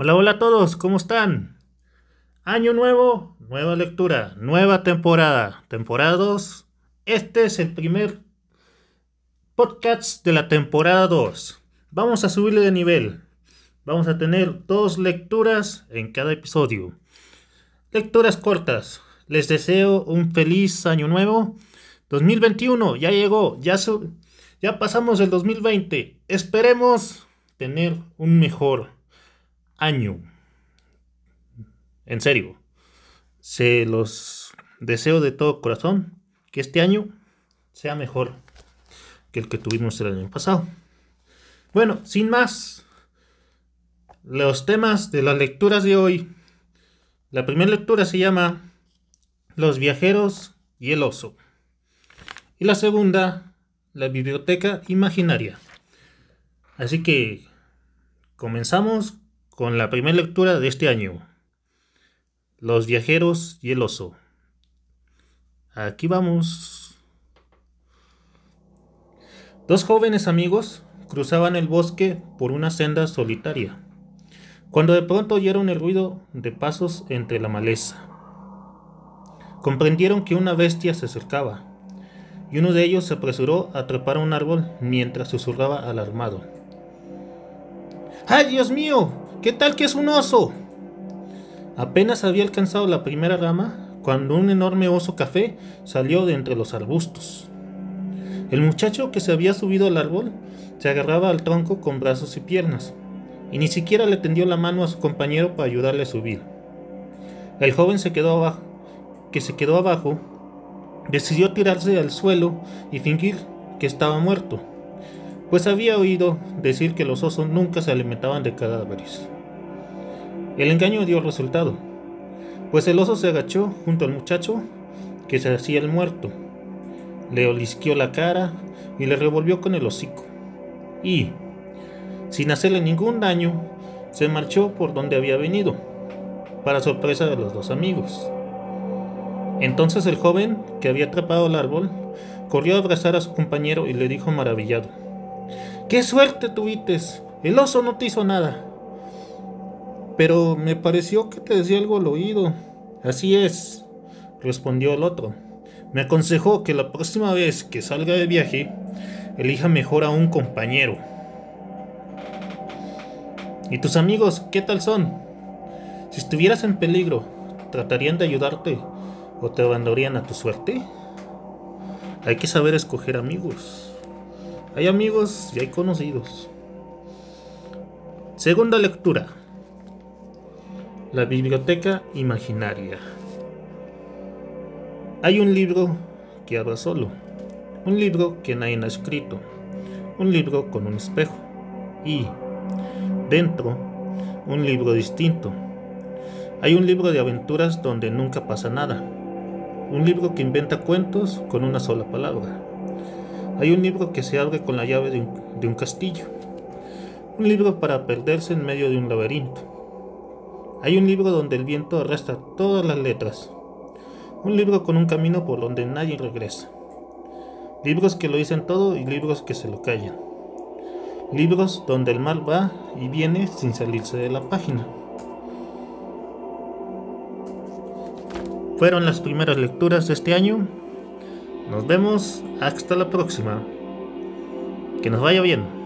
Hola, hola a todos, ¿cómo están? Año nuevo, nueva lectura, nueva temporada, temporada 2. Este es el primer podcast de la temporada 2. Vamos a subirle de nivel. Vamos a tener dos lecturas en cada episodio. Lecturas cortas. Les deseo un feliz año nuevo. 2021 ya llegó, ya, ya pasamos el 2020. Esperemos tener un mejor año. En serio, se los deseo de todo corazón que este año sea mejor que el que tuvimos el año pasado. Bueno, sin más, los temas de las lecturas de hoy. La primera lectura se llama Los viajeros y el oso. Y la segunda, La biblioteca imaginaria. Así que comenzamos con la primera lectura de este año. Los viajeros y el oso. Aquí vamos. Dos jóvenes amigos cruzaban el bosque por una senda solitaria, cuando de pronto oyeron el ruido de pasos entre la maleza. Comprendieron que una bestia se acercaba, y uno de ellos se apresuró a trepar a un árbol mientras susurraba alarmado. ¡Ay, Dios mío! ¿Qué tal que es un oso? Apenas había alcanzado la primera rama cuando un enorme oso café salió de entre los arbustos. El muchacho que se había subido al árbol se agarraba al tronco con brazos y piernas, y ni siquiera le tendió la mano a su compañero para ayudarle a subir. El joven se quedó abajo, que se quedó abajo, decidió tirarse al suelo y fingir que estaba muerto pues había oído decir que los osos nunca se alimentaban de cadáveres. El engaño dio resultado, pues el oso se agachó junto al muchacho que se hacía el muerto, le olisqueó la cara y le revolvió con el hocico, y, sin hacerle ningún daño, se marchó por donde había venido, para sorpresa de los dos amigos. Entonces el joven, que había atrapado al árbol, corrió a abrazar a su compañero y le dijo maravillado, ¡Qué suerte tuviste! El oso no te hizo nada. Pero me pareció que te decía algo al oído. Así es, respondió el otro. Me aconsejó que la próxima vez que salga de viaje, elija mejor a un compañero. ¿Y tus amigos qué tal son? Si estuvieras en peligro, ¿tratarían de ayudarte o te abandonarían a tu suerte? Hay que saber escoger amigos. Hay amigos y hay conocidos. Segunda lectura. La biblioteca imaginaria. Hay un libro que habla solo. Un libro que nadie ha escrito. Un libro con un espejo. Y dentro, un libro distinto. Hay un libro de aventuras donde nunca pasa nada. Un libro que inventa cuentos con una sola palabra. Hay un libro que se abre con la llave de un, castillo. Un libro para perderse en medio de un laberinto. Hay un libro donde el viento arrastra todas las letras. Un libro con un camino por donde nadie regresa. Libros que lo dicen todo y libros que se lo callan. Libros donde el mal va y viene sin salirse de la página. Fueron las primeras lecturas de este año. Nos vemos hasta la próxima. Que nos vaya bien.